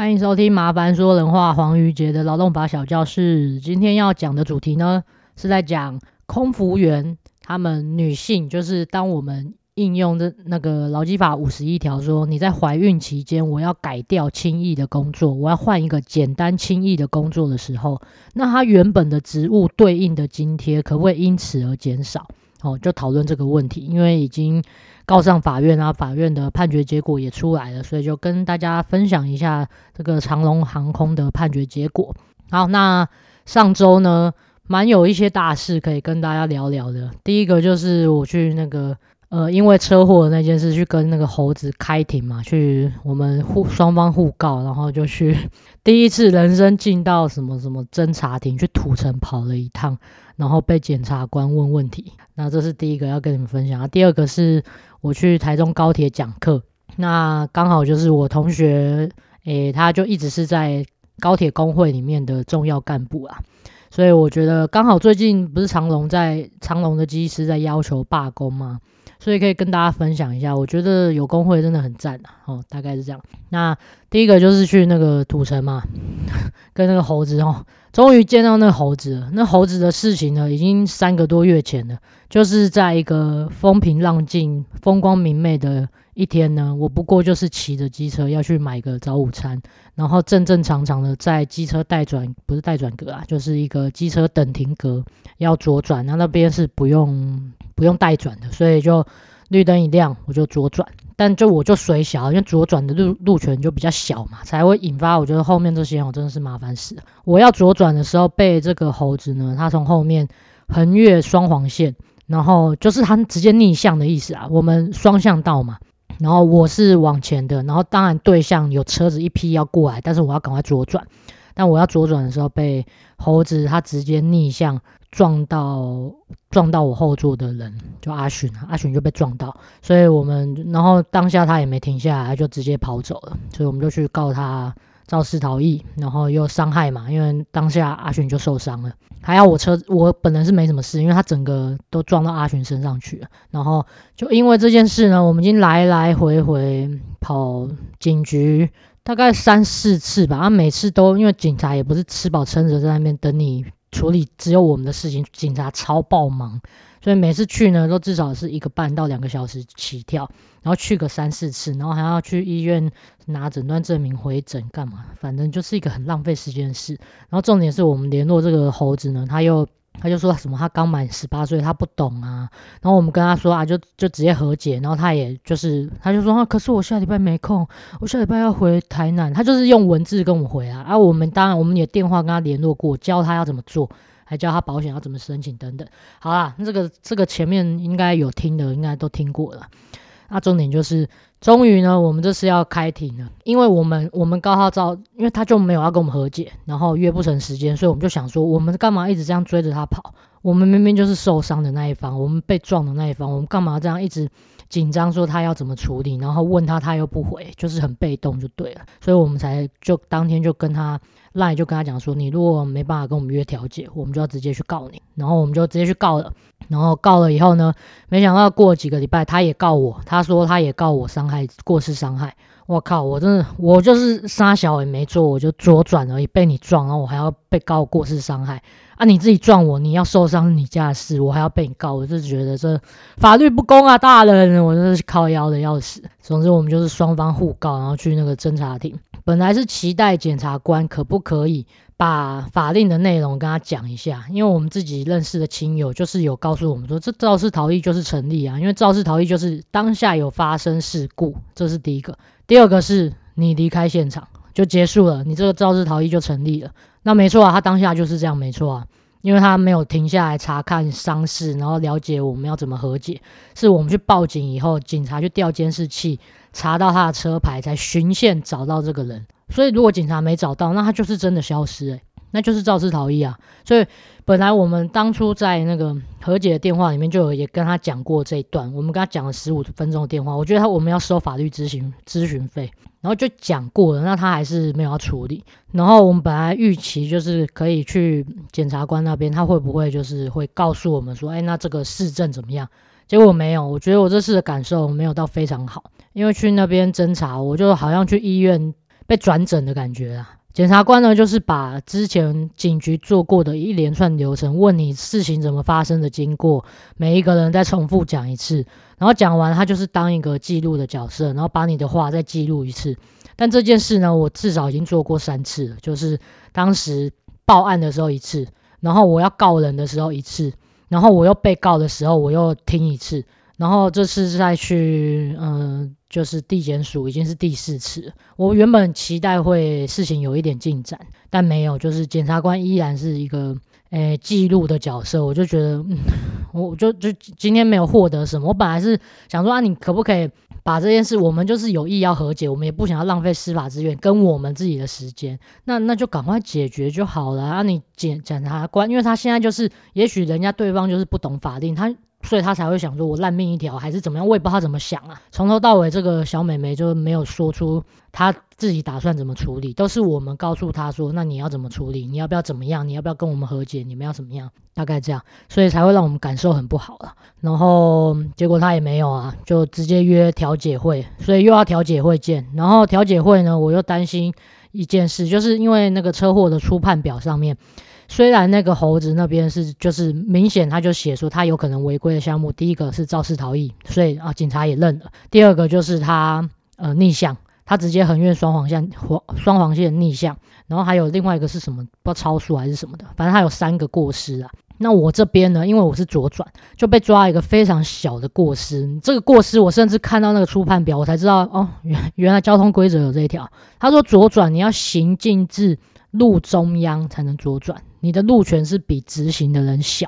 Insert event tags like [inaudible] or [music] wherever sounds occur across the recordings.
欢迎收听《麻烦说人话》黄瑜杰的劳动法小教室。今天要讲的主题呢，是在讲空服员，他们女性就是当我们应用的那个劳基法五十一条，说你在怀孕期间，我要改掉轻易的工作，我要换一个简单轻易的工作的时候，那他原本的职务对应的津贴可不可以因此而减少？哦，就讨论这个问题，因为已经。告上法院啊，法院的判决结果也出来了，所以就跟大家分享一下这个长龙航空的判决结果。好，那上周呢，蛮有一些大事可以跟大家聊聊的。第一个就是我去那个呃，因为车祸那件事去跟那个猴子开庭嘛，去我们互双方互告，然后就去第一次人生进到什么什么侦查庭去土城跑了一趟，然后被检察官问问题。那这是第一个要跟你们分享啊。第二个是。我去台中高铁讲课，那刚好就是我同学，诶、他就一直是在高铁工会里面的重要干部啊，所以我觉得刚好最近不是长隆在长隆的机师在要求罢工吗？所以可以跟大家分享一下，我觉得有工会真的很赞啊，哦，大概是这样。那第一个就是去那个土城嘛，[laughs] 跟那个猴子哦，终于见到那猴子了。那猴子的事情呢，已经三个多月前了，就是在一个风平浪静、风光明媚的一天呢，我不过就是骑着机车要去买个早午餐，然后正正常常的在机车待转，不是待转格啊，就是一个机车等停格要左转，那那边是不用。不用带转的，所以就绿灯一亮，我就左转。但就我就水小，因为左转的路路权就比较小嘛，才会引发我觉得后面这些我真的是麻烦死了。我要左转的时候，被这个猴子呢，他从后面横越双黄线，然后就是他直接逆向的意思啊。我们双向道嘛，然后我是往前的，然后当然对向有车子一批要过来，但是我要赶快左转。但我要左转的时候，被猴子他直接逆向。撞到撞到我后座的人，就阿巡，阿巡就被撞到，所以我们然后当下他也没停下来，就直接跑走了，所以我们就去告他肇事逃逸，然后又伤害嘛，因为当下阿巡就受伤了，还好我车我本人是没什么事，因为他整个都撞到阿巡身上去了，然后就因为这件事呢，我们已经来来回回跑警局大概三四次吧，他每次都因为警察也不是吃饱撑着在那边等你。处理只有我们的事情，警察超爆忙，所以每次去呢都至少是一个半到两个小时起跳，然后去个三四次，然后还要去医院拿诊断证明回诊干嘛，反正就是一个很浪费时间的事。然后重点是我们联络这个猴子呢，他又。他就说什么他刚满十八岁，他不懂啊。然后我们跟他说啊，就就直接和解。然后他也就是，他就说啊，可是我下礼拜没空，我下礼拜要回台南。他就是用文字跟我回啊。啊，我们当然我们也电话跟他联络过，教他要怎么做，还教他保险要怎么申请等等。好啦，这个这个前面应该有听的，应该都听过了。那重点就是。终于呢，我们这次要开庭了，因为我们我们高浩照，因为他就没有要跟我们和解，然后约不成时间，所以我们就想说，我们干嘛一直这样追着他跑？我们明明就是受伤的那一方，我们被撞的那一方，我们干嘛这样一直紧张？说他要怎么处理，然后问他，他又不回，就是很被动就对了，所以我们才就当天就跟他。赖就跟他讲说，你如果没办法跟我们约调解，我们就要直接去告你。然后我们就直接去告了。然后告了以后呢，没想到过几个礼拜，他也告我。他说他也告我伤害过失伤害。我靠，我真的我就是杀小也没做，我就左转而已，被你撞，然后我还要被告过失伤害啊！你自己撞我，你要受伤是你家的事，我还要被你告，我就觉得这法律不公啊，大人，我真的是靠腰的要死。总之我们就是双方互告，然后去那个侦查庭。本来是期待检察官可不可以把法令的内容跟他讲一下，因为我们自己认识的亲友就是有告诉我们说，这肇事逃逸就是成立啊，因为肇事逃逸就是当下有发生事故，这是第一个。第二个是你离开现场就结束了，你这个肇事逃逸就成立了。那没错啊，他当下就是这样，没错啊，因为他没有停下来查看伤势，然后了解我们要怎么和解，是我们去报警以后，警察去调监视器。查到他的车牌，才循线找到这个人。所以如果警察没找到，那他就是真的消失，诶，那就是肇事逃逸啊。所以本来我们当初在那个和解的电话里面就有也跟他讲过这一段，我们跟他讲了十五分钟的电话。我觉得他我们要收法律咨询咨询费，然后就讲过了，那他还是没有要处理。然后我们本来预期就是可以去检察官那边，他会不会就是会告诉我们说，哎，那这个市政怎么样？结果没有，我觉得我这次的感受没有到非常好。因为去那边侦查，我就好像去医院被转诊的感觉啊。检察官呢，就是把之前警局做过的一连串流程，问你事情怎么发生的经过，每一个人再重复讲一次，然后讲完他就是当一个记录的角色，然后把你的话再记录一次。但这件事呢，我至少已经做过三次了，就是当时报案的时候一次，然后我要告人的时候一次，然后我又被告的时候我又听一次。然后这次再去，嗯、就是地检署已经是第四次。我原本期待会事情有一点进展，但没有，就是检察官依然是一个，诶，记录的角色。我就觉得，嗯，我就就今天没有获得什么。我本来是想说啊，你可不可以把这件事，我们就是有意要和解，我们也不想要浪费司法资源跟我们自己的时间，那那就赶快解决就好了啊。你检检察官，因为他现在就是，也许人家对方就是不懂法令，他。所以他才会想说，我烂命一条还是怎么样？我也不知道他怎么想啊。从头到尾，这个小美眉就没有说出她自己打算怎么处理，都是我们告诉她说，那你要怎么处理？你要不要怎么样？你要不要跟我们和解？你们要怎么样？大概这样，所以才会让我们感受很不好了。然后结果他也没有啊，就直接约调解会，所以又要调解会见。然后调解会呢，我又担心一件事，就是因为那个车祸的初判表上面。虽然那个猴子那边是就是明显，他就写说他有可能违规的项目，第一个是肇事逃逸，所以啊警察也认了。第二个就是他呃逆向，他直接横越双黄线黄双黄线逆向，然后还有另外一个是什么不知道超速还是什么的，反正他有三个过失啊。那我这边呢，因为我是左转，就被抓一个非常小的过失。这个过失我甚至看到那个初判表，我才知道哦，原原来交通规则有这一条。他说左转你要行进至路中央才能左转。你的路权是比直行的人小，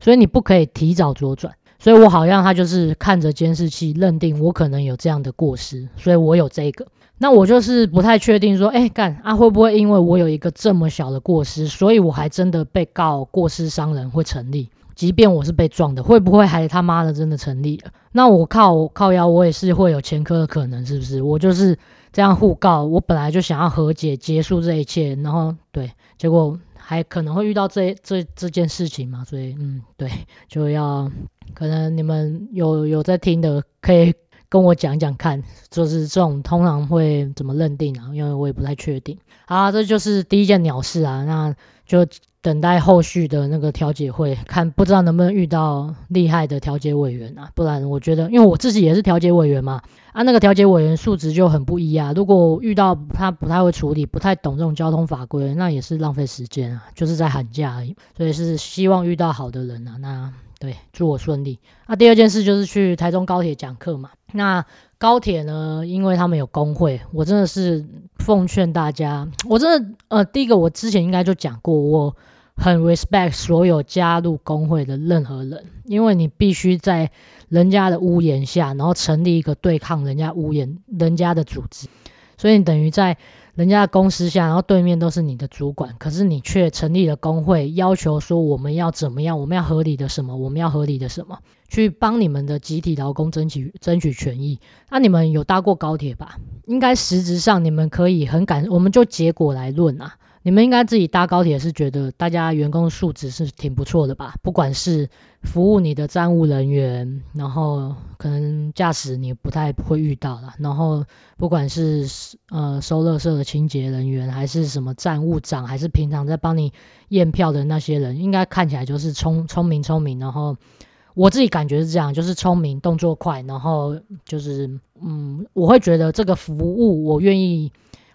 所以你不可以提早左转。所以我好像他就是看着监视器认定我可能有这样的过失，所以我有这个。那我就是不太确定说，哎，干啊会不会因为我有一个这么小的过失，所以我还真的被告过失伤人会成立？即便我是被撞的，会不会还他妈的真的成立了？那我靠我靠腰，我也是会有前科的可能，是不是？我就是这样互告，我本来就想要和解结束这一切，然后对，结果。还可能会遇到这这这件事情嘛，所以嗯，对，就要可能你们有有在听的，可以跟我讲讲看，就是这种通常会怎么认定啊？因为我也不太确定。啊，这就是第一件鸟事啊，那就。等待后续的那个调解会，看不知道能不能遇到厉害的调解委员啊？不然我觉得，因为我自己也是调解委员嘛，啊，那个调解委员素质就很不一啊。如果遇到他不太会处理、不太懂这种交通法规，那也是浪费时间啊，就是在喊价而已。所以是希望遇到好的人啊。那对，祝我顺利。那第二件事就是去台中高铁讲课嘛。那高铁呢，因为他们有工会，我真的是奉劝大家，我真的呃，第一个我之前应该就讲过我。很 respect 所有加入工会的任何人，因为你必须在人家的屋檐下，然后成立一个对抗人家屋檐、人家的组织，所以你等于在人家的公司下，然后对面都是你的主管，可是你却成立了工会，要求说我们要怎么样，我们要合理的什么，我们要合理的什么，去帮你们的集体劳工争取争取权益。那你们有搭过高铁吧？应该实质上你们可以很感，我们就结果来论啊。你们应该自己搭高铁是觉得大家员工素质是挺不错的吧？不管是服务你的站务人员，然后可能驾驶你不太会遇到了，然后不管是呃收垃圾的清洁人员，还是什么站务长，还是平常在帮你验票的那些人，应该看起来就是聪聪明聪明。然后我自己感觉是这样，就是聪明、动作快，然后就是嗯，我会觉得这个服务我愿意。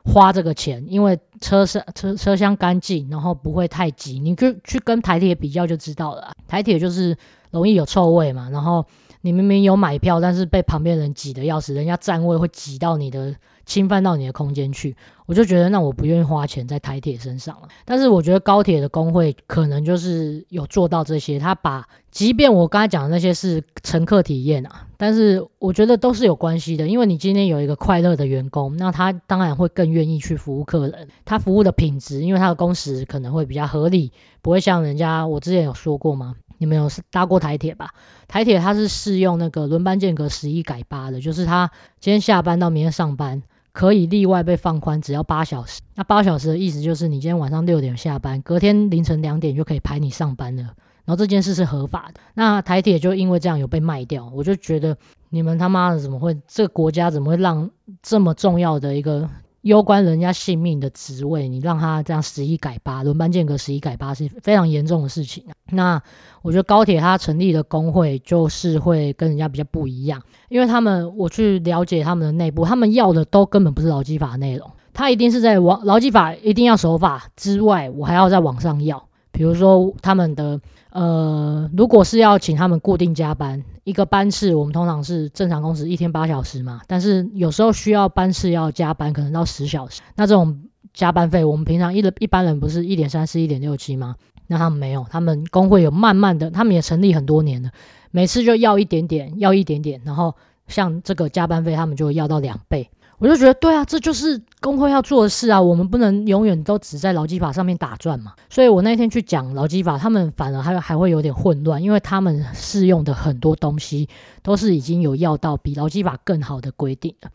花这个钱，因为车厢车车厢干净，然后不会太挤。你就去跟台铁比较就知道了。台铁就是容易有臭味嘛，然后你明明有买票，但是被旁边人挤得要死，人家站位会挤到你的。侵犯到你的空间去，我就觉得那我不愿意花钱在台铁身上了。但是我觉得高铁的工会可能就是有做到这些，他把即便我刚才讲的那些是乘客体验啊，但是我觉得都是有关系的。因为你今天有一个快乐的员工，那他当然会更愿意去服务客人，他服务的品质，因为他的工时可能会比较合理，不会像人家我之前有说过吗？你们有搭过台铁吧？台铁它是适用那个轮班间隔十一改八的，就是他今天下班到明天上班。可以例外被放宽，只要八小时。那八小时的意思就是，你今天晚上六点下班，隔天凌晨两点就可以排你上班了。然后这件事是合法的。那台铁就因为这样有被卖掉，我就觉得你们他妈的怎么会？这个国家怎么会让这么重要的一个攸关人家性命的职位，你让他这样十一改八，轮班间隔十一改八是非常严重的事情。那我觉得高铁它成立的工会就是会跟人家比较不一样，因为他们我去了解他们的内部，他们要的都根本不是劳基法内容，他一定是在往劳基法一定要守法之外，我还要再往上要。比如说他们的呃，如果是要请他们固定加班，一个班次我们通常是正常工时一天八小时嘛，但是有时候需要班次要加班，可能到十小时，那这种加班费，我们平常一一般人不是一点三四、一点六七吗？那他们没有，他们工会有慢慢的，他们也成立很多年了，每次就要一点点，要一点点，然后像这个加班费，他们就要到两倍。我就觉得对啊，这就是工会要做的事啊。我们不能永远都只在劳基法上面打转嘛。所以我那天去讲劳基法，他们反而还还会有点混乱，因为他们适用的很多东西都是已经有要到比劳基法更好的规定了。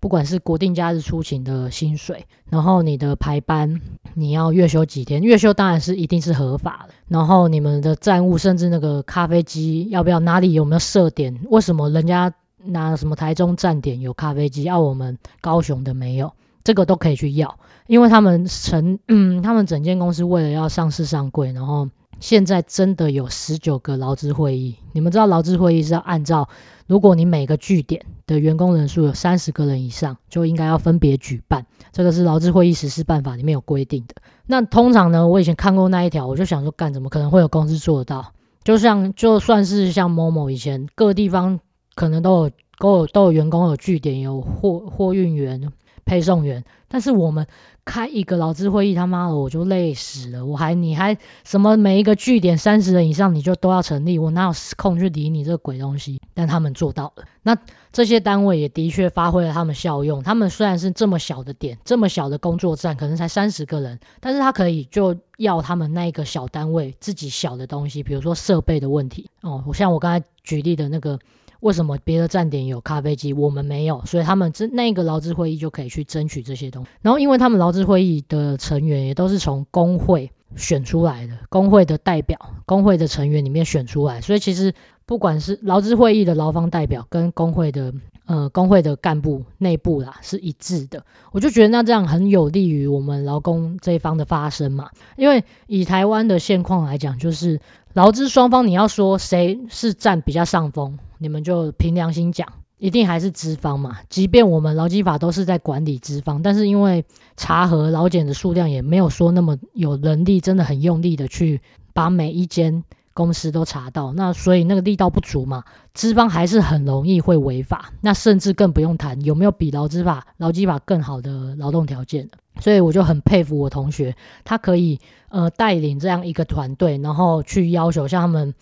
不管是国定假日出勤的薪水，然后你的排班，你要月休几天？月休当然是一定是合法的。然后你们的站务，甚至那个咖啡机要不要？哪里有没有设点？为什么人家？那什么台中站点有咖啡机，要我们高雄的没有，这个都可以去要，因为他们成嗯，他们整间公司为了要上市上柜，然后现在真的有十九个劳资会议。你们知道劳资会议是要按照，如果你每个据点的员工人数有三十个人以上，就应该要分别举办，这个是劳资会议实施办法里面有规定的。那通常呢，我以前看过那一条，我就想说，干怎么可能会有公司做得到？就像就算是像某某以前各地方。可能都有都有都有员工有据点有货货运员配送员，但是我们开一个劳资会议，他妈的我就累死了。我还你还什么每一个据点三十人以上你就都要成立，我哪有空去理你这个鬼东西？但他们做到了。那这些单位也的确发挥了他们效用。他们虽然是这么小的点，这么小的工作站，可能才三十个人，但是他可以就要他们那一个小单位自己小的东西，比如说设备的问题哦。我像我刚才举例的那个。为什么别的站点有咖啡机，我们没有？所以他们这那个劳资会议就可以去争取这些东西。然后，因为他们劳资会议的成员也都是从工会选出来的，工会的代表、工会的成员里面选出来，所以其实不管是劳资会议的劳方代表跟工会的呃工会的干部内部啦是一致的。我就觉得那这样很有利于我们劳工这一方的发声嘛。因为以台湾的现况来讲，就是劳资双方你要说谁是占比较上风。你们就凭良心讲，一定还是资方嘛。即便我们劳基法都是在管理资方，但是因为查核劳检的数量也没有说那么有能力，真的很用力的去把每一间公司都查到，那所以那个力道不足嘛，资方还是很容易会违法。那甚至更不用谈有没有比劳资法、劳基法更好的劳动条件。所以我就很佩服我同学，他可以呃带领这样一个团队，然后去要求像他们。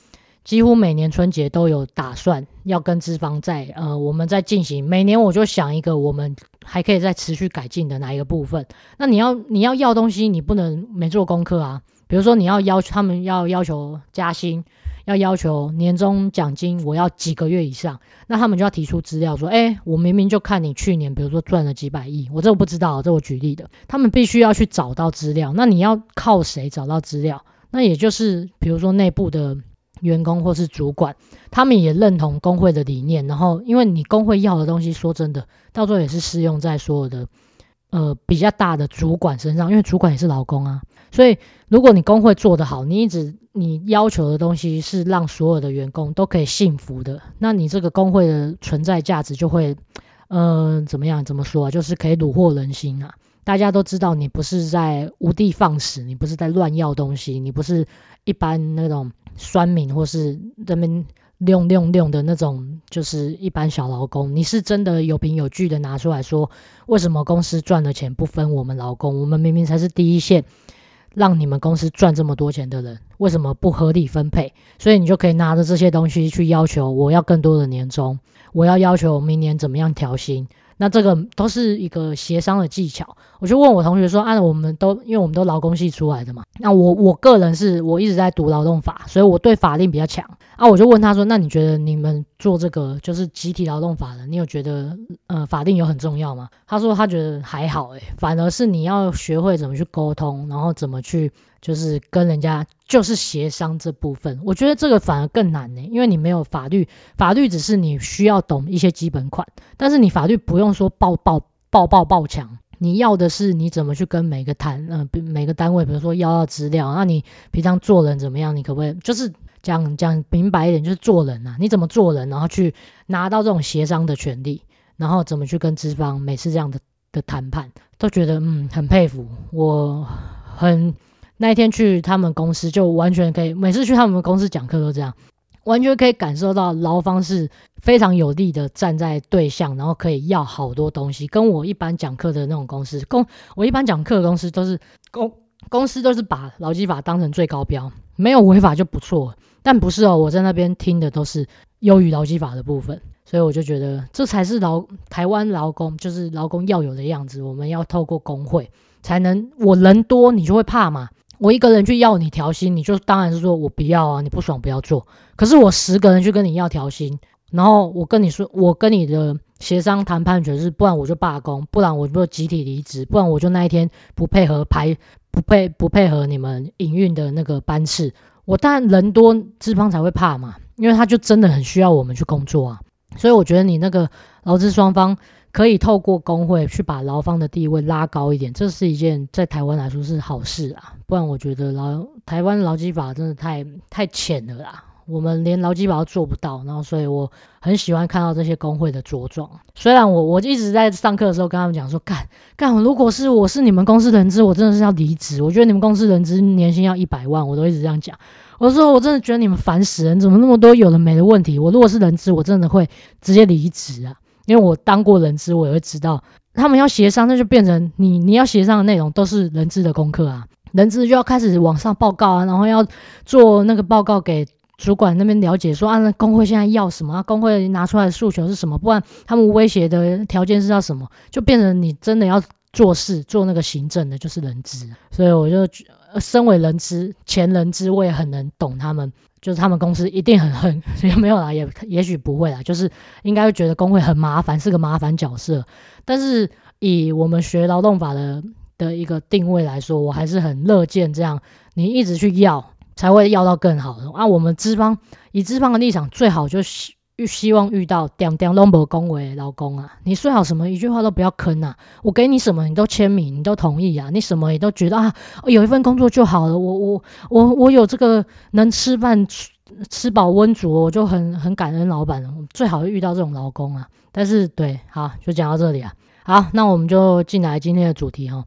几乎每年春节都有打算要跟资方在呃，我们在进行。每年我就想一个我们还可以再持续改进的哪一个部分。那你要你要要东西，你不能没做功课啊。比如说你要要求他们要要求加薪，要要求年终奖金，我要几个月以上，那他们就要提出资料说，哎，我明明就看你去年，比如说赚了几百亿，我这我不知道，这我举例的。他们必须要去找到资料。那你要靠谁找到资料？那也就是比如说内部的。员工或是主管，他们也认同工会的理念。然后，因为你工会要的东西，说真的，到最后也是适用在所有的呃比较大的主管身上，因为主管也是劳工啊。所以，如果你工会做得好，你一直你要求的东西是让所有的员工都可以幸福的，那你这个工会的存在价值就会，呃，怎么样？怎么说啊？就是可以虏获人心啊！大家都知道你不是在无的放矢，你不是在乱要东西，你不是一般那种。酸民或是这边溜溜溜的那种，就是一般小劳工，你是真的有凭有据的拿出来说，为什么公司赚的钱不分我们劳工？我们明明才是第一线，让你们公司赚这么多钱的人，为什么不合理分配？所以你就可以拿着这些东西去要求我要更多的年终，我要要求明年怎么样调薪。那这个都是一个协商的技巧，我就问我同学说，按、啊、我们都因为我们都劳工系出来的嘛，那我我个人是我一直在读劳动法，所以我对法令比较强啊，我就问他说，那你觉得你们做这个就是集体劳动法的，你有觉得呃法令有很重要吗？他说他觉得还好诶、反而是你要学会怎么去沟通，然后怎么去。就是跟人家就是协商这部分，我觉得这个反而更难呢，因为你没有法律，法律只是你需要懂一些基本款，但是你法律不用说爆爆爆爆爆强，你要的是你怎么去跟每个谈，呃，每个单位，比如说要要资料，那你平常做人怎么样？你可不可以就是讲讲明白一点，就是做人啊，你怎么做人，然后去拿到这种协商的权利，然后怎么去跟资方每次这样的的谈判，都觉得嗯很佩服，我很那一天去他们公司就完全可以，每次去他们公司讲课都这样。完全可以感受到劳方是非常有力的站在对象，然后可以要好多东西。跟我一般讲课的那种公司，公我一般讲课的公司都是公公司都是把劳基法当成最高标，没有违法就不错。但不是哦，我在那边听的都是优于劳基法的部分，所以我就觉得这才是劳台湾劳工就是劳工要有的样子。我们要透过工会才能，我人多你就会怕嘛。我一个人去要你调薪，你就当然是说我不要啊，你不爽不要做。可是我十个人去跟你要调薪，然后我跟你说，我跟你的协商谈判权是，不然我就罢工，不然我就集体离职，不然我就那一天不配合排，不配不配合你们营运的那个班次。我当然人多，资方才会怕嘛，因为他就真的很需要我们去工作啊。所以我觉得你那个劳资双方。可以透过工会去把劳方的地位拉高一点，这是一件在台湾来说是好事啊。不然我觉得劳台湾劳基法真的太太浅了啦，我们连劳基法都做不到。然后，所以我很喜欢看到这些工会的茁壮。虽然我我一直在上课的时候跟他们讲说，干干，如果是我是你们公司人资，我真的是要离职。我觉得你们公司人资年薪要一百万，我都一直这样讲。我说我真的觉得你们烦死人，怎么那么多有的没的问题？我如果是人资，我真的会直接离职啊。因为我当过人资，我也会知道，他们要协商，那就变成你你要协商的内容都是人资的功课啊，人资就要开始往上报告啊，然后要做那个报告给主管那边了解说，说啊，那工会现在要什么，啊，工会拿出来的诉求是什么，不然他们威胁的条件是要什么，就变成你真的要做事做那个行政的，就是人资，所以我就身为人资前人资，我也很能懂他们。就是他们公司一定很恨，[laughs] 也没有啦，也也许不会啦，就是应该会觉得工会很麻烦，是个麻烦角色。但是以我们学劳动法的的一个定位来说，我还是很乐见这样，你一直去要，才会要到更好的。啊，我们资方以资方的立场，最好就是。希望遇到点点都不恭维老公啊，你最好什么一句话都不要坑啊，我给你什么你都签名，你都同意啊，你什么也都觉得啊，有一份工作就好了，我我我我有这个能吃饭吃吃饱温足，我就很很感恩老板了。最好遇到这种老公啊，但是对，好，就讲到这里啊，好，那我们就进来今天的主题哈，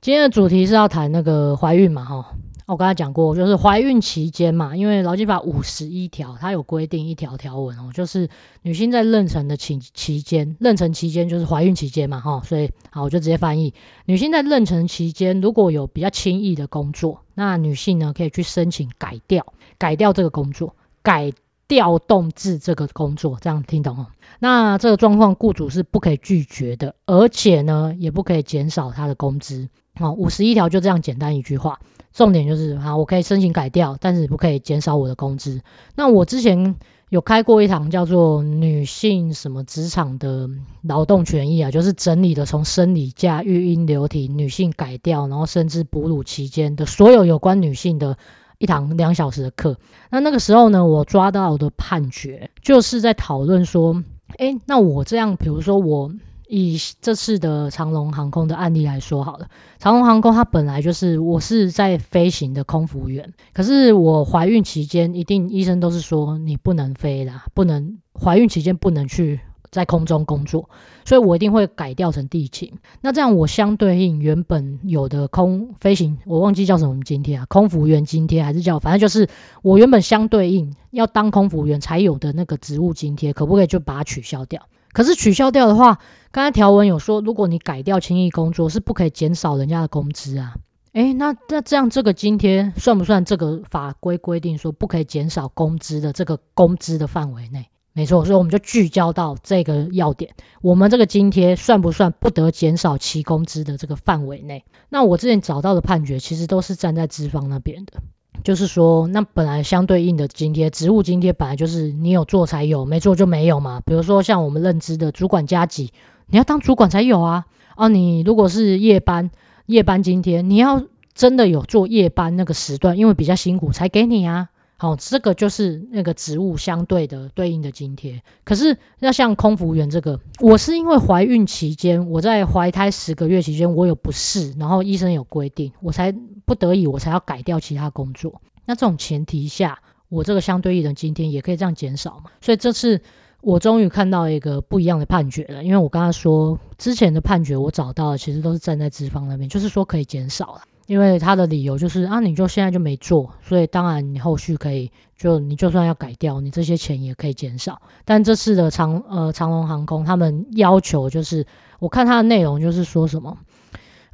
今天的主题是要谈那个怀孕嘛哈。我刚才讲过，就是怀孕期间嘛，因为劳基法五十一条，它有规定一条条文哦，就是女性在妊娠的期期间，妊娠期间就是怀孕期间嘛，哈，所以好，我就直接翻译，女性在妊娠期间如果有比较轻易的工作，那女性呢可以去申请改掉，改掉这个工作，改调动至这个工作，这样听懂哦？那这个状况，雇主是不可以拒绝的，而且呢，也不可以减少她的工资。好，五十一条就这样简单一句话。重点就是啊，我可以申请改掉，但是不可以减少我的工资。那我之前有开过一堂叫做女性什么职场的劳动权益啊，就是整理的从生理假、育婴留体、女性改掉，然后甚至哺乳期间的所有有关女性的一堂两小时的课。那那个时候呢，我抓到的判决就是在讨论说，诶，那我这样，比如说我。以这次的长龙航空的案例来说好了，长龙航空它本来就是我是在飞行的空服员，可是我怀孕期间一定医生都是说你不能飞啦，不能怀孕期间不能去在空中工作，所以我一定会改掉成地勤。那这样我相对应原本有的空飞行，我忘记叫什么津贴啊，空服员津贴还是叫，反正就是我原本相对应要当空服员才有的那个职务津贴，可不可以就把它取消掉？可是取消掉的话，刚才条文有说，如果你改掉轻易工作，是不可以减少人家的工资啊。诶，那那这样这个津贴算不算这个法规规定说不可以减少工资的这个工资的范围内？没错，所以我们就聚焦到这个要点，我们这个津贴算不算不得减少其工资的这个范围内？那我之前找到的判决其实都是站在资方那边的。就是说，那本来相对应的津贴，职务津贴本来就是你有做才有，没做就没有嘛。比如说像我们认知的主管加级，你要当主管才有啊。啊，你如果是夜班，夜班津贴，你要真的有做夜班那个时段，因为比较辛苦才给你啊。好，这个就是那个职务相对的对应的津贴。可是要像空服员这个，我是因为怀孕期间，我在怀胎十个月期间，我有不适，然后医生有规定，我才不得已，我才要改掉其他工作。那这种前提下，我这个相对应的津贴也可以这样减少嘛？所以这次我终于看到一个不一样的判决了。因为我刚刚说之前的判决，我找到的其实都是站在资方那边，就是说可以减少了。因为他的理由就是啊，你就现在就没做，所以当然你后续可以就你就算要改掉，你这些钱也可以减少。但这次的长呃长荣航空他们要求就是，我看他的内容就是说什么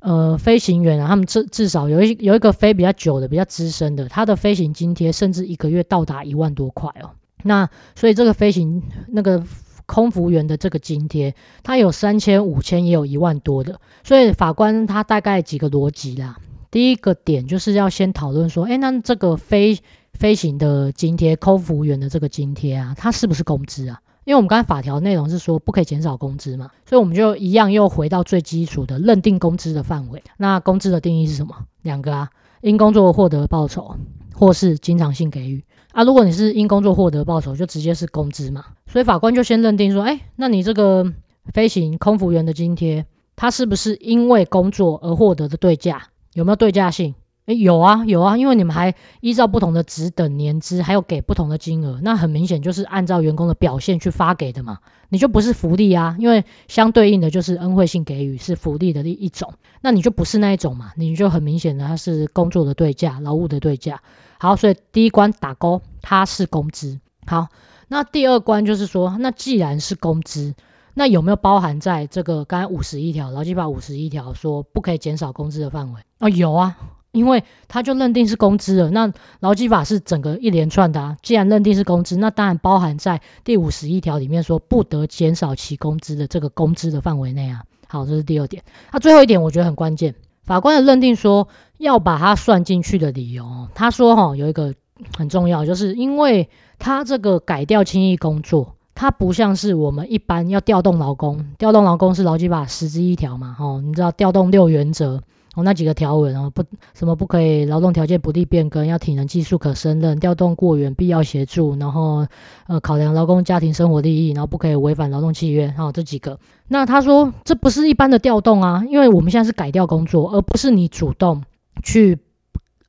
呃飞行员啊，他们至至少有一有一个飞比较久的、比较资深的，他的飞行津贴甚至一个月到达一万多块哦。那所以这个飞行那个空服员的这个津贴，他有三千、五千，也有一万多的。所以法官他大概几个逻辑啦。第一个点就是要先讨论说，诶，那这个飞飞行的津贴，空服员的这个津贴啊，它是不是工资啊？因为我们刚才法条内容是说不可以减少工资嘛，所以我们就一样又回到最基础的认定工资的范围。那工资的定义是什么？两个啊，因工作获得报酬，或是经常性给予啊。如果你是因工作获得报酬，就直接是工资嘛。所以法官就先认定说，诶，那你这个飞行空服员的津贴，它是不是因为工作而获得的对价？[laughs] 有没有对价性？诶，有啊，有啊，因为你们还依照不同的职等年资，还有给不同的金额，那很明显就是按照员工的表现去发给的嘛。你就不是福利啊，因为相对应的就是恩惠性给予是福利的一一种，那你就不是那一种嘛，你就很明显的它是工作的对价，劳务的对价。好，所以第一关打勾，它是工资。好，那第二关就是说，那既然是工资。那有没有包含在这个刚才五十一条劳基法五十一条说不可以减少工资的范围啊？哦，有啊，因为他就认定是工资了。那劳基法是整个一连串的啊，既然认定是工资，那当然包含在第五十一条里面说不得减少其工资的这个工资的范围内啊。好，这是第二点。那最后一点我觉得很关键，法官的认定说要把它算进去的理由，他说哈有一个很重要，就是因为他这个改掉轻易工作。它不像是我们一般要调动劳工，调动劳工是劳基法十之一条嘛，哦，你知道调动六原则哦，那几个条文哦，不什么不可以劳动条件不利变更，要体能技术可胜任，调动过员必要协助，然后呃考量劳工家庭生活利益，然后不可以违反劳动契约，哦，这几个。那他说这不是一般的调动啊，因为我们现在是改调工作，而不是你主动去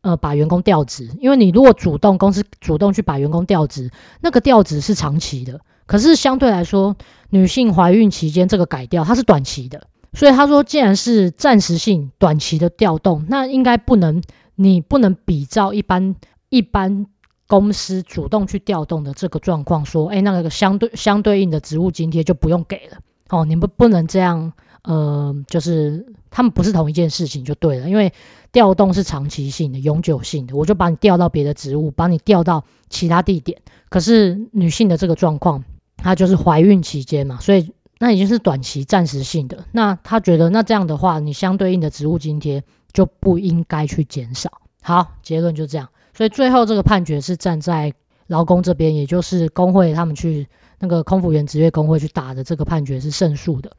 呃把员工调职，因为你如果主动公司主动去把员工调职，那个调职是长期的。可是相对来说，女性怀孕期间这个改掉它是短期的，所以他说，既然是暂时性、短期的调动，那应该不能，你不能比照一般一般公司主动去调动的这个状况，说，哎，那个相对相对应的职务津贴就不用给了，哦，你们不能这样，呃，就是他们不是同一件事情就对了，因为调动是长期性的、永久性的，我就把你调到别的职务，把你调到其他地点，可是女性的这个状况。她就是怀孕期间嘛，所以那已经是短期暂时性的。那她觉得，那这样的话，你相对应的职务津贴就不应该去减少。好，结论就这样。所以最后这个判决是站在劳工这边，也就是工会他们去那个空服员职业工会去打的这个判决是胜诉的。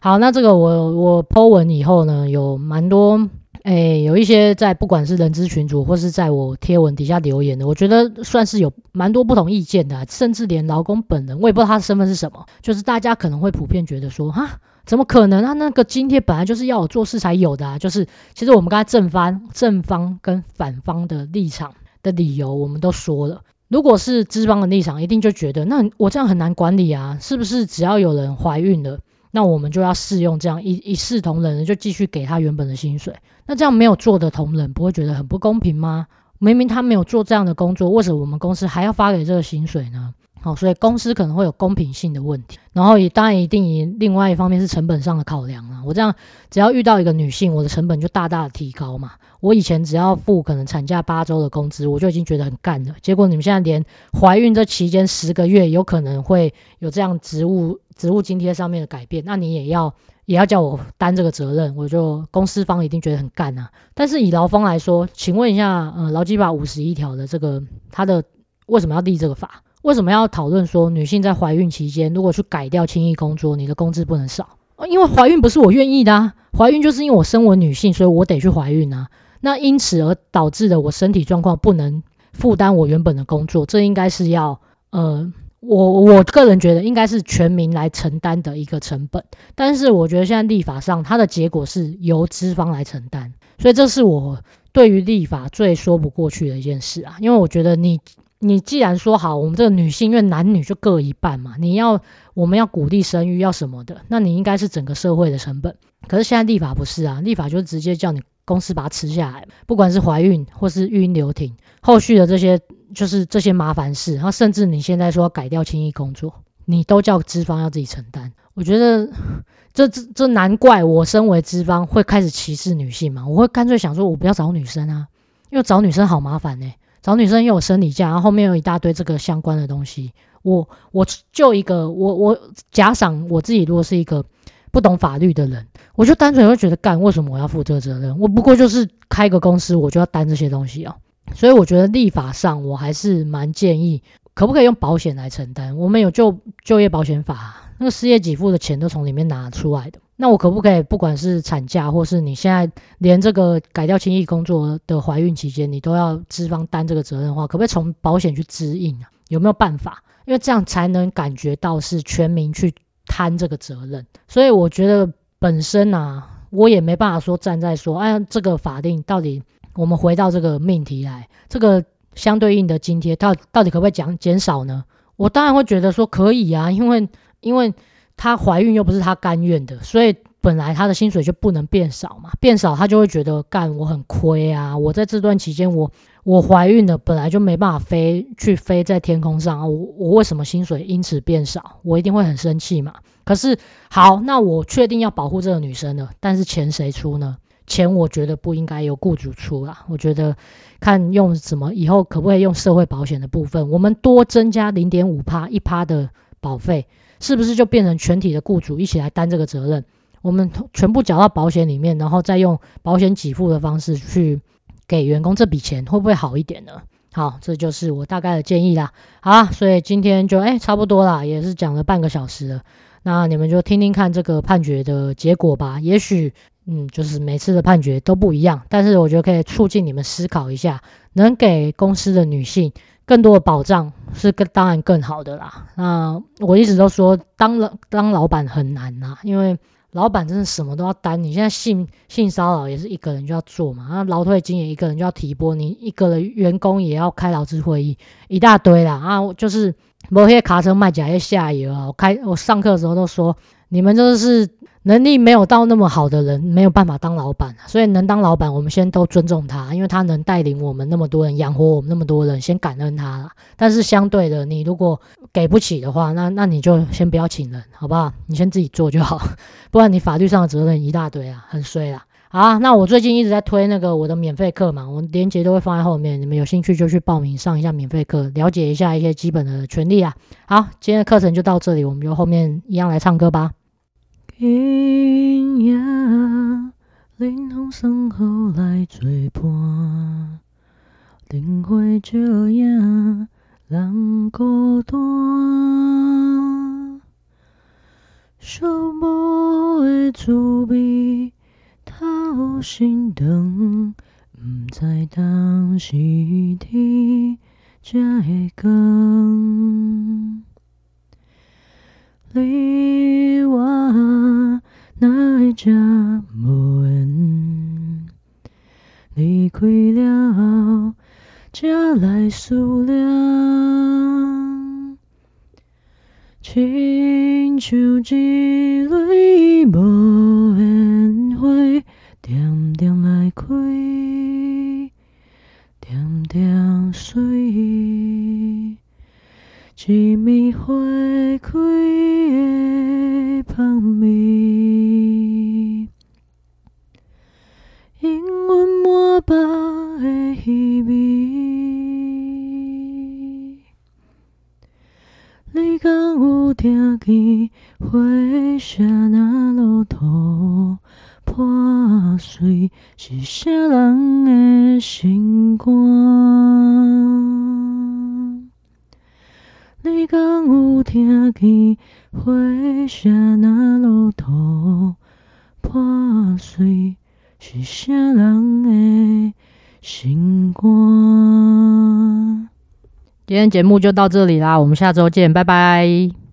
好，那这个我我 po 文以后呢，有蛮多。哎，有一些在不管是人资群组或是在我贴文底下留言的，我觉得算是有蛮多不同意见的，甚至连劳工本人，我也不知道他的身份是什么，就是大家可能会普遍觉得说，哈，怎么可能啊？那个津贴本来就是要我做事才有的啊，就是其实我们刚才正方正方跟反方的立场的理由，我们都说了，如果是资方的立场，一定就觉得那我这样很难管理啊，是不是？只要有人怀孕了。那我们就要适用这样一一视同仁的，就继续给他原本的薪水。那这样没有做的同仁不会觉得很不公平吗？明明他没有做这样的工作，为什么我们公司还要发给这个薪水呢？好，所以公司可能会有公平性的问题。然后也当然一定以另外一方面是成本上的考量啊。我这样只要遇到一个女性，我的成本就大大的提高嘛。我以前只要付可能产假八周的工资，我就已经觉得很干了。结果你们现在连怀孕这期间十个月有可能会有这样职务。职务津贴上面的改变，那你也要也要叫我担这个责任，我就公司方一定觉得很干啊。但是以劳方来说，请问一下，呃，劳基法五十一条的这个，它的为什么要立这个法？为什么要讨论说女性在怀孕期间如果去改掉轻易工作，你的工资不能少？因为怀孕不是我愿意的啊，怀孕就是因为我身为女性，所以我得去怀孕啊。那因此而导致的我身体状况不能负担我原本的工作，这应该是要呃，我我个人觉得应该是全民来承担的一个成本。但是我觉得现在立法上，它的结果是由资方来承担，所以这是我对于立法最说不过去的一件事啊。因为我觉得你你既然说好，我们这个女性，因为男女就各一半嘛，你要我们要鼓励生育要什么的，那你应该是整个社会的成本。可是现在立法不是啊，立法就直接叫你。公司把它吃下来，不管是怀孕或是育婴留停，后续的这些就是这些麻烦事，然后甚至你现在说改掉轻易工作，你都叫资方要自己承担。我觉得 [laughs] 这这这难怪我身为资方会开始歧视女性嘛，我会干脆想说，我不要找女生啊，因为找女生好麻烦呢、找女生又有生理假，然后后面有一大堆这个相关的东西。我我就一个我我假想我自己如果是一个。不懂法律的人，我就单纯会觉得干，为什么我要负这个责任？我不过就是开个公司，我就要担这些东西啊。所以我觉得立法上，我还是蛮建议，可不可以用保险来承担？我们有就就业保险法，那个失业给付的钱都从里面拿出来的。那我可不可以，不管是产假，或是你现在连这个改掉轻易工作的怀孕期间，你都要资方担这个责任的话，可不可以从保险去支应啊？有没有办法？因为这样才能感觉到是全民去。摊这个责任，所以我觉得本身啊，我也没办法说站在说，哎，这个法定到底，我们回到这个命题来，这个相对应的津贴到到底可不可以减减少呢？我当然会觉得说可以啊，因为因为她怀孕又不是她甘愿的，所以本来她的薪水就不能变少嘛，变少她就会觉得干我很亏啊，我在这段期间我。我怀孕了，本来就没办法飞去飞在天空上！我我为什么薪水因此变少？我一定会很生气嘛。可是好，那我确定要保护这个女生了，但是钱谁出呢？钱我觉得不应该由雇主出啦。我觉得看用什么，以后可不可以用社会保险的部分，我们多增加零点五趴一趴的保费，是不是就变成全体的雇主一起来担这个责任？我们全部缴到保险里面，然后再用保险给付的方式去。给员工这笔钱会不会好一点呢？好，这就是我大概的建议啦。好，所以今天就哎差不多啦，也是讲了半个小时了。那你们就听听看这个判决的结果吧。也许嗯，就是每次的判决都不一样，但是我觉得可以促进你们思考一下，能给公司的女性更多的保障是更当然更好的啦。那我一直都说当了当老板很难呐，因为。老板真的什么都要担，你现在性性骚扰也是一个人就要做嘛，那劳退金也一个人就要提拨，你一个人员工也要开劳资会议，一大堆啦啊，就是某些卡车卖假药下游啊，我开我上课的时候都说，你们就是。能力没有到那么好的人没有办法当老板，所以能当老板，我们先都尊重他，因为他能带领我们那么多人，养活我们那么多人，先感恩他。但是相对的，你如果给不起的话，那那你就先不要请人，好不好？你先自己做就好，[laughs] 不然你法律上的责任一大堆啊，很衰啦。好啊，那我最近一直在推那个我的免费课嘛，我连接都会放在后面，你们有兴趣就去报名上一下免费课，了解一下一些基本的权利啊。好，今天的课程就到这里，我们就后面一样来唱歌吧。今夜，冷风送雨来作伴，灯火照影，人孤单。寂寞的滋味透心肠，不知当时天才会光。你我哪会这无缘？离开了后，才来思念。亲像一蕊无言花，点点来开，点点碎。一暝花开听见花声若落土破碎，是啥人的心肝？你敢有听见花声若落土破碎，是啥人的心肝？今天节目就到这里啦，我们下周见，拜拜。